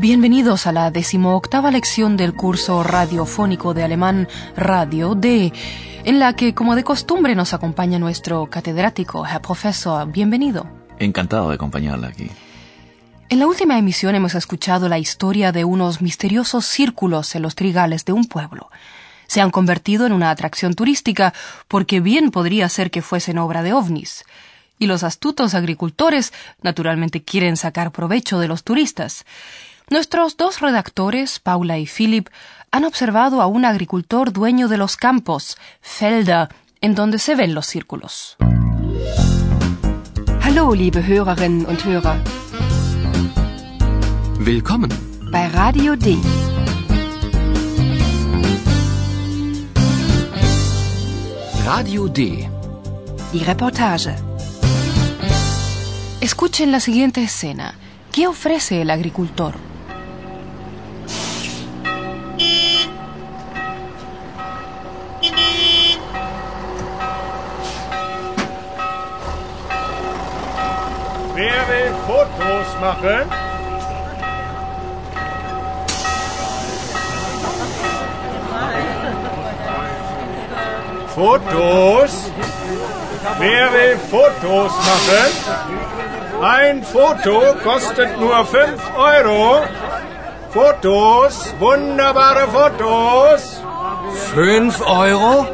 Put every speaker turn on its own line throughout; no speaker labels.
Bienvenidos a la decimoctava lección del curso radiofónico de alemán Radio D, en la que, como de costumbre, nos acompaña nuestro catedrático, Herr Professor. Bienvenido.
Encantado de acompañarla aquí.
En la última emisión hemos escuchado la historia de unos misteriosos círculos en los trigales de un pueblo. Se han convertido en una atracción turística porque bien podría ser que fuesen obra de ovnis. Y los astutos agricultores naturalmente quieren sacar provecho de los turistas. Nuestros dos redactores, Paula y Philip, han observado a un agricultor dueño de los campos, Felder, en donde se ven los círculos.
Hallo, liebe Hörerinnen und Hörer,
Willkommen.
bei Radio D.
Radio D.
Die Reportage.
Escuchen la siguiente escena. ¿Qué ofrece el agricultor?
Wer will Fotos machen? Fotos? Wer will Fotos machen? Ein Foto kostet nur 5 Euro. Fotos, wunderbare Fotos.
Fünf Euro?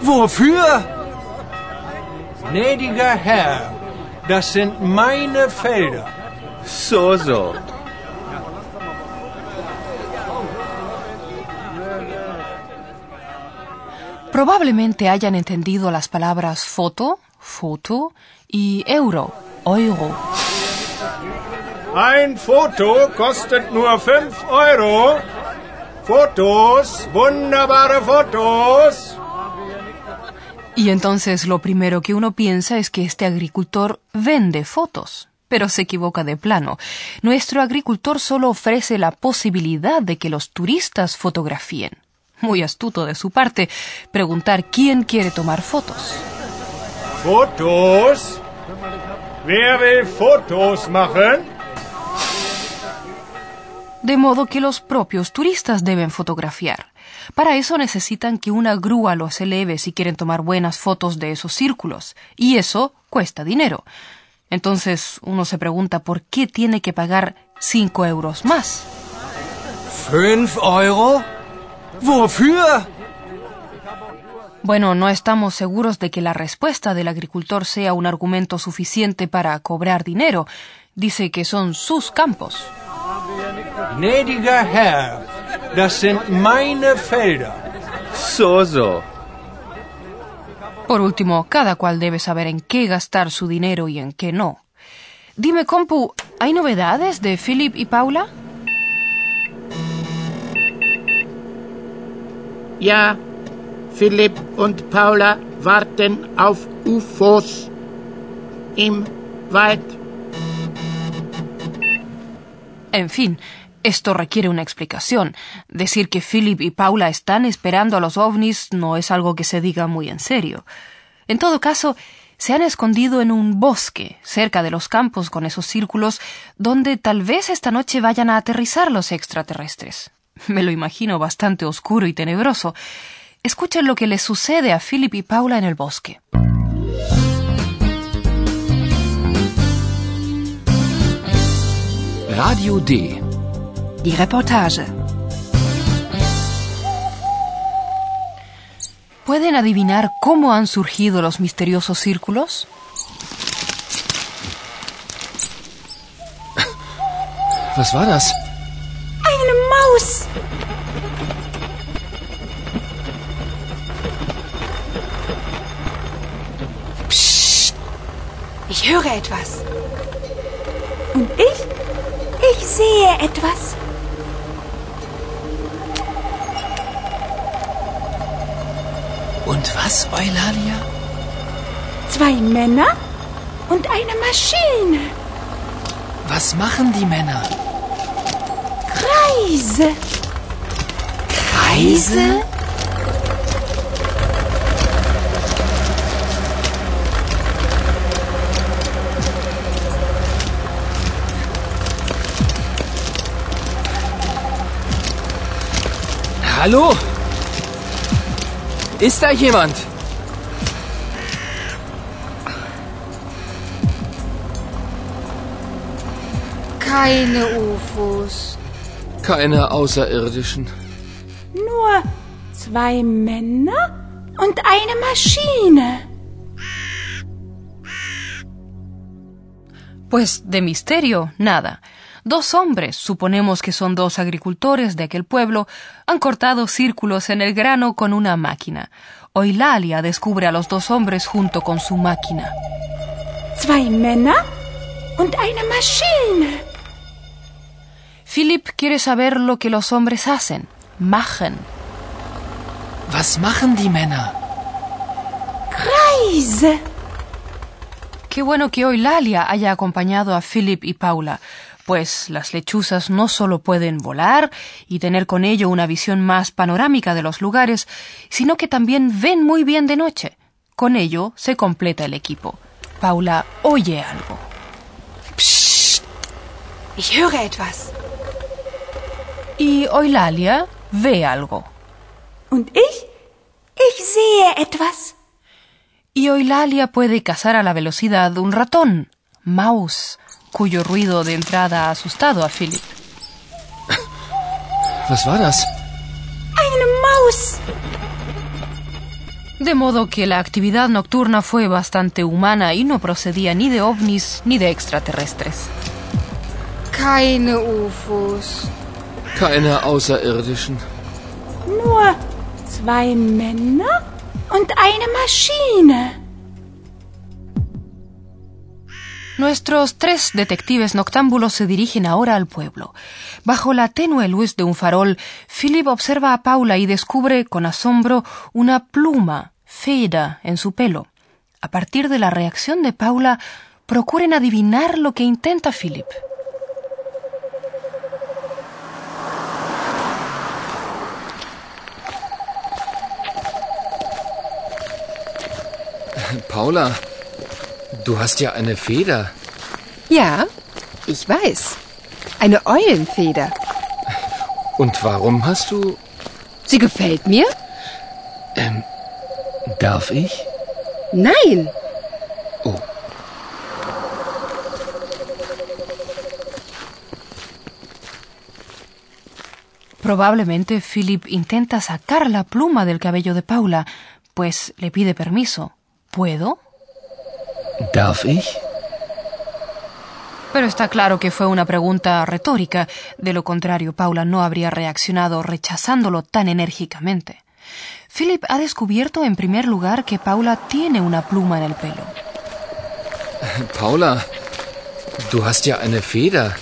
Wofür?
Gnädiger Herr, das sind meine Felder.
So, so.
Probablemente hayan entendido las palabras foto, foto y euro, euro.
Ein Foto kostet nur 5 Euro. Fotos, wunderbare Fotos.
Y entonces lo primero que uno piensa es que este agricultor vende fotos. Pero se equivoca de plano. Nuestro agricultor solo ofrece la posibilidad de que los turistas fotografíen. Muy astuto de su parte preguntar quién quiere tomar fotos.
Fotos? Wer will Fotos machen?
De modo que los propios turistas deben fotografiar. Para eso necesitan que una grúa los eleve si quieren tomar buenas fotos de esos círculos. Y eso cuesta dinero. Entonces uno se pregunta por qué tiene que pagar cinco euros más.
Fünf Euro? Wofür?
Bueno, no estamos seguros de que la respuesta del agricultor sea un argumento suficiente para cobrar dinero. Dice que son sus campos.
Gnädiger Herr, das sind meine Felder.
So, so.
Por último, cada cual debe saber en qué gastar su dinero y en qué no. Dime, compu, ¿hay novedades de Philip y Paula?
Ja, Philipp und Paula warten auf UFOs im Wald.
En fin, esto requiere una explicación. Decir que Philip y Paula están esperando a los ovnis no es algo que se diga muy en serio. En todo caso, se han escondido en un bosque, cerca de los campos con esos círculos, donde tal vez esta noche vayan a aterrizar los extraterrestres. Me lo imagino bastante oscuro y tenebroso. Escuchen lo que les sucede a Philip y Paula en el bosque.
Radio D.
Die Reportage.
¿Pueden adivinar cómo han surgido los misteriosos círculos?
Was war das?
Eine Maus! Psst! Ich höre etwas. Und ich? Ich sehe etwas.
Und was, Eulalia?
Zwei Männer und eine Maschine.
Was machen die Männer?
Kreise.
Kreise?
Hallo? Ist da jemand?
Keine UFOs.
Keine Außerirdischen.
Nur zwei Männer und eine Maschine.
Pues de misterio, nada. Dos hombres, suponemos que son dos agricultores de aquel pueblo, han cortado círculos en el grano con una máquina. Eulalia descubre a los dos hombres junto con su máquina.
Zwei Männer und eine Maschine.
Philip quiere saber lo que los hombres hacen. Machen.
Was machen die Männer?
Kreise.
Qué bueno que Eulalia haya acompañado a Philip y Paula, pues las lechuzas no solo pueden volar y tener con ello una visión más panorámica de los lugares, sino que también ven muy bien de noche. Con ello se completa el equipo. Paula oye algo.
Ich höre etwas.
Y Eulalia ve algo.
Und ich? Ich sehe etwas.
Y Eulalia puede cazar a la velocidad un ratón, Maus, cuyo ruido de entrada ha asustado a Philip.
Was war das?
Eine Maus.
De modo que la actividad nocturna fue bastante humana y no procedía ni de ovnis ni de extraterrestres.
Keine UFOs.
Keine Außerirdischen.
Nur zwei Männer und eine Maschine.
Nuestros tres detectives noctámbulos se dirigen ahora al pueblo. Bajo la tenue luz de un farol, Philip observa a Paula y descubre con asombro una pluma, Feda, en su pelo. A partir de la reacción de Paula, procuren adivinar lo que intenta Philip.
Paula, du hast ja eine Feder.
Ja, ich weiß. Eine Eulenfeder.
Und warum hast du...
Sie gefällt mir?
Ähm, darf ich?
Nein.
Oh.
Probablemente Philip intenta sacar la pluma del cabello de Paula, pues le pide permiso. ¿Puedo?
Darf ich?
Pero está claro que fue una pregunta retórica. De lo contrario, Paula no habría reaccionado rechazándolo tan enérgicamente. Philip ha descubierto en primer lugar que Paula tiene una pluma en el pelo.
Paula, du hast ja eine Feder.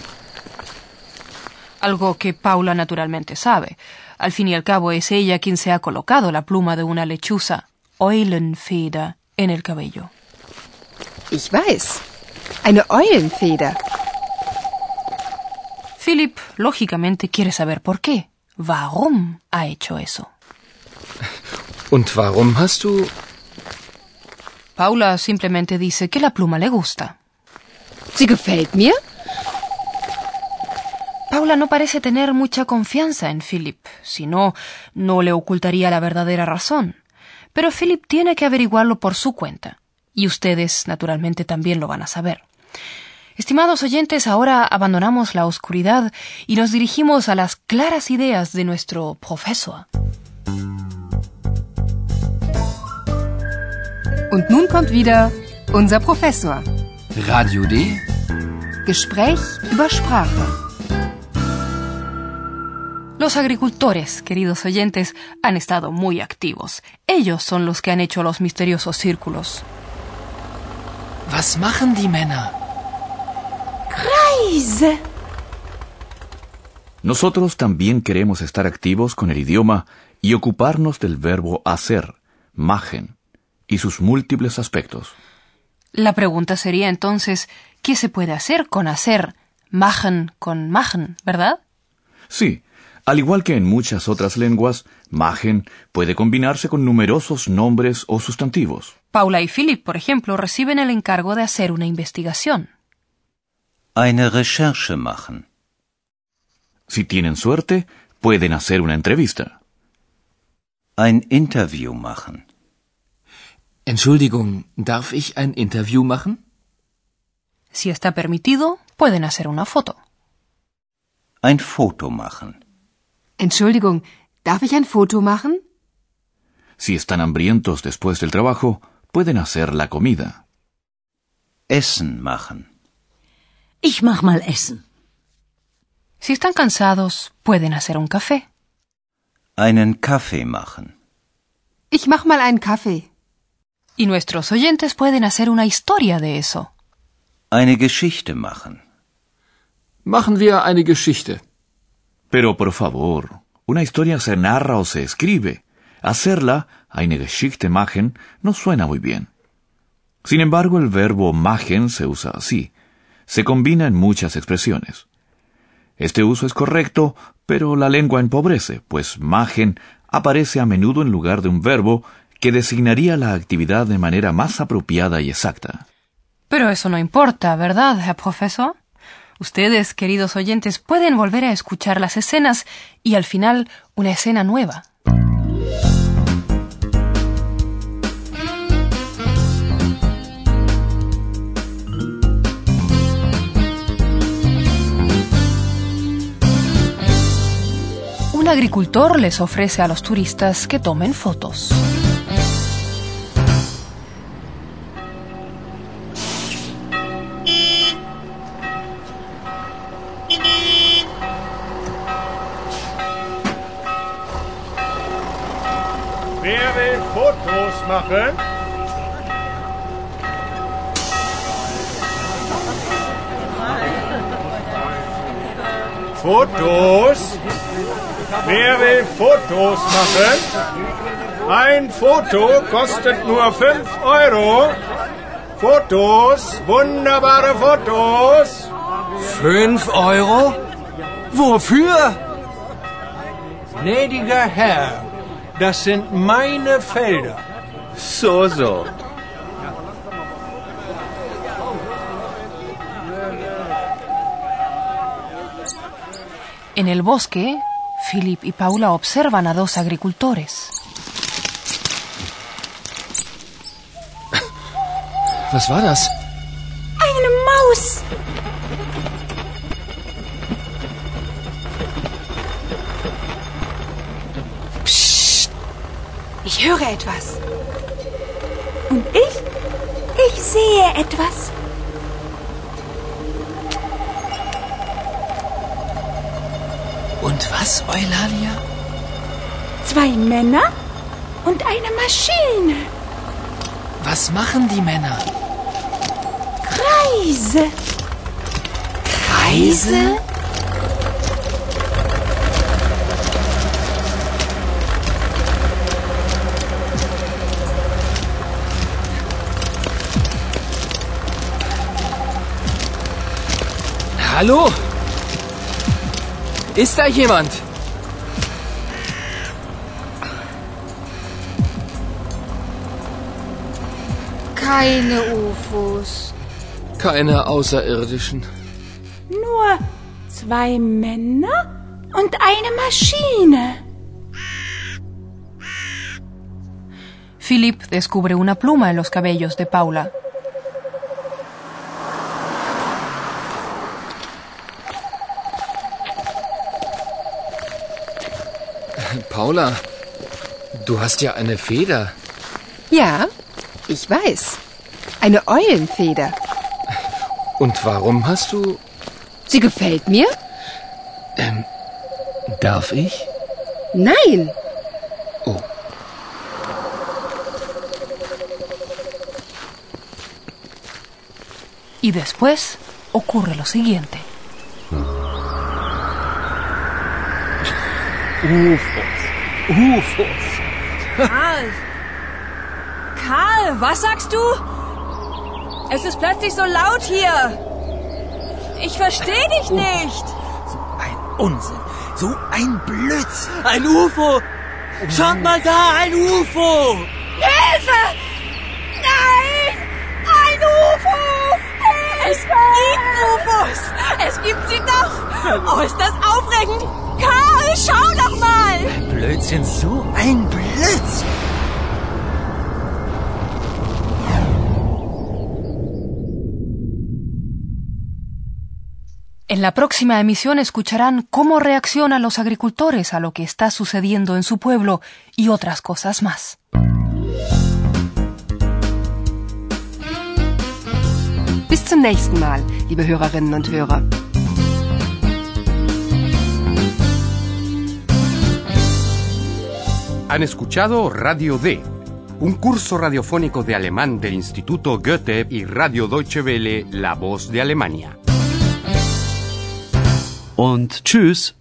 Algo que Paula naturalmente sabe. Al fin y al cabo es ella quien se ha colocado la pluma de una lechuza, Eulenfeder, en el cabello.
Ich weiß. Eine Eulenfeder.
Philip, lógicamente, quiere saber por qué. Warum ha hecho eso.
Und warum hast du...
Paula simplemente dice que la pluma le gusta.
Sie gefällt mir?
Paula no parece tener mucha confianza en Philip, si no, no le ocultaría la verdadera razón. Pero Philip tiene que averiguarlo por su cuenta, y ustedes, naturalmente, también lo van a saber. Estimados oyentes, ahora abandonamos la oscuridad y nos dirigimos a las claras ideas de nuestro profesor.
Und nun kommt wieder unser Professor.
Radio D?
Gespräch über Sprache.
Los agricultores, queridos oyentes, han estado muy activos. Ellos son los que han hecho los misteriosos círculos.
Was machen die Männer?
Kreise.
Nosotros también queremos estar activos con el idioma y ocuparnos del verbo hacer, machen y sus múltiples aspectos.
La pregunta sería entonces, ¿qué se puede hacer con hacer machen con machen, verdad?
Sí, al igual que en muchas otras lenguas, machen puede combinarse con numerosos nombres o sustantivos.
Paula y Philip, por ejemplo, reciben el encargo de hacer una investigación.
Eine Recherche machen.
Si tienen suerte, pueden hacer una entrevista.
Ein Interview machen.
Entschuldigung, darf ich ein Interview machen?
Si está permitido, pueden hacer una foto.
Ein Foto machen.
Entschuldigung, darf ich ein Foto machen?
Si están hambrientos después del trabajo, pueden hacer la comida.
Essen machen.
Ich mach mal Essen.
Si están cansados, pueden hacer un café.
Einen Kaffee machen.
Ich mach mal einen Kaffee.
Y nuestros oyentes pueden hacer una historia de eso.
Eine Geschichte machen.
Machen wir eine Geschichte.
Pero por favor, una historia se narra o se escribe. Hacerla, eine Geschichte machen, no suena muy bien. Sin embargo, el verbo machen se usa así. Se combina en muchas expresiones. Este uso es correcto, pero la lengua empobrece, pues machen aparece a menudo en lugar de un verbo que designaría la actividad de manera más apropiada y exacta.
Pero eso no importa, ¿verdad, Herr Profesor? Ustedes, queridos oyentes, pueden volver a escuchar las escenas y al final una escena nueva. Agricultor les ofrece a los turistas que tomen fotos.
Fotos machen? Fotos? Wer will Fotos machen? Ein Foto kostet nur 5 Euro. Fotos, wunderbare Fotos. Fünf Euro? Wofür? Gnädiger Herr, das sind meine Felder.
So, so.
En el bosque, Philip y Paula observan a dos agricultores.
Was war das?
Eine Maus.
Psst. Ich höre etwas.
Und ich? Ich sehe etwas.
Und was, Eulalia?
Zwei Männer und eine Maschine.
Was machen die Männer?
Kreise.
Kreise? Hallo? Ist da jemand?
Keine UFOs.
Keine Außerirdischen.
Nur zwei Männer und eine Maschine.
Philip descubre una pluma en los cabellos de Paula.
Paula, du hast ja eine Feder.
Ja, ich weiß. Eine Eulenfeder.
Und warum hast du...
Sie gefällt mir?
Ähm, darf ich?
Nein.
Oh.
Y después ocurre lo siguiente.
UFOs. UFOs.
Karl, was sagst du? Es ist plötzlich so laut hier. Ich verstehe dich nicht.
So ein Unsinn. So ein Blödsinn. Ein UFO. Schaut mal da, ein UFO.
Hilfe! Nein! Ein UFO!
Es gibt UFOs. Es gibt sie doch. Oh, ist das aufregend. Karl, schau doch mal.
Blödsinn, so ein Blödsinn.
En la próxima emisión escucharán cómo reaccionan los agricultores a lo que está sucediendo en su pueblo y otras cosas más.
Bis zum nächsten Mal, liebe Hörerinnen und Hörer.
Han escuchado Radio D, un curso radiofónico de alemán del Instituto Goethe y Radio Deutsche Welle, La Voz de Alemania.
Und tschüss.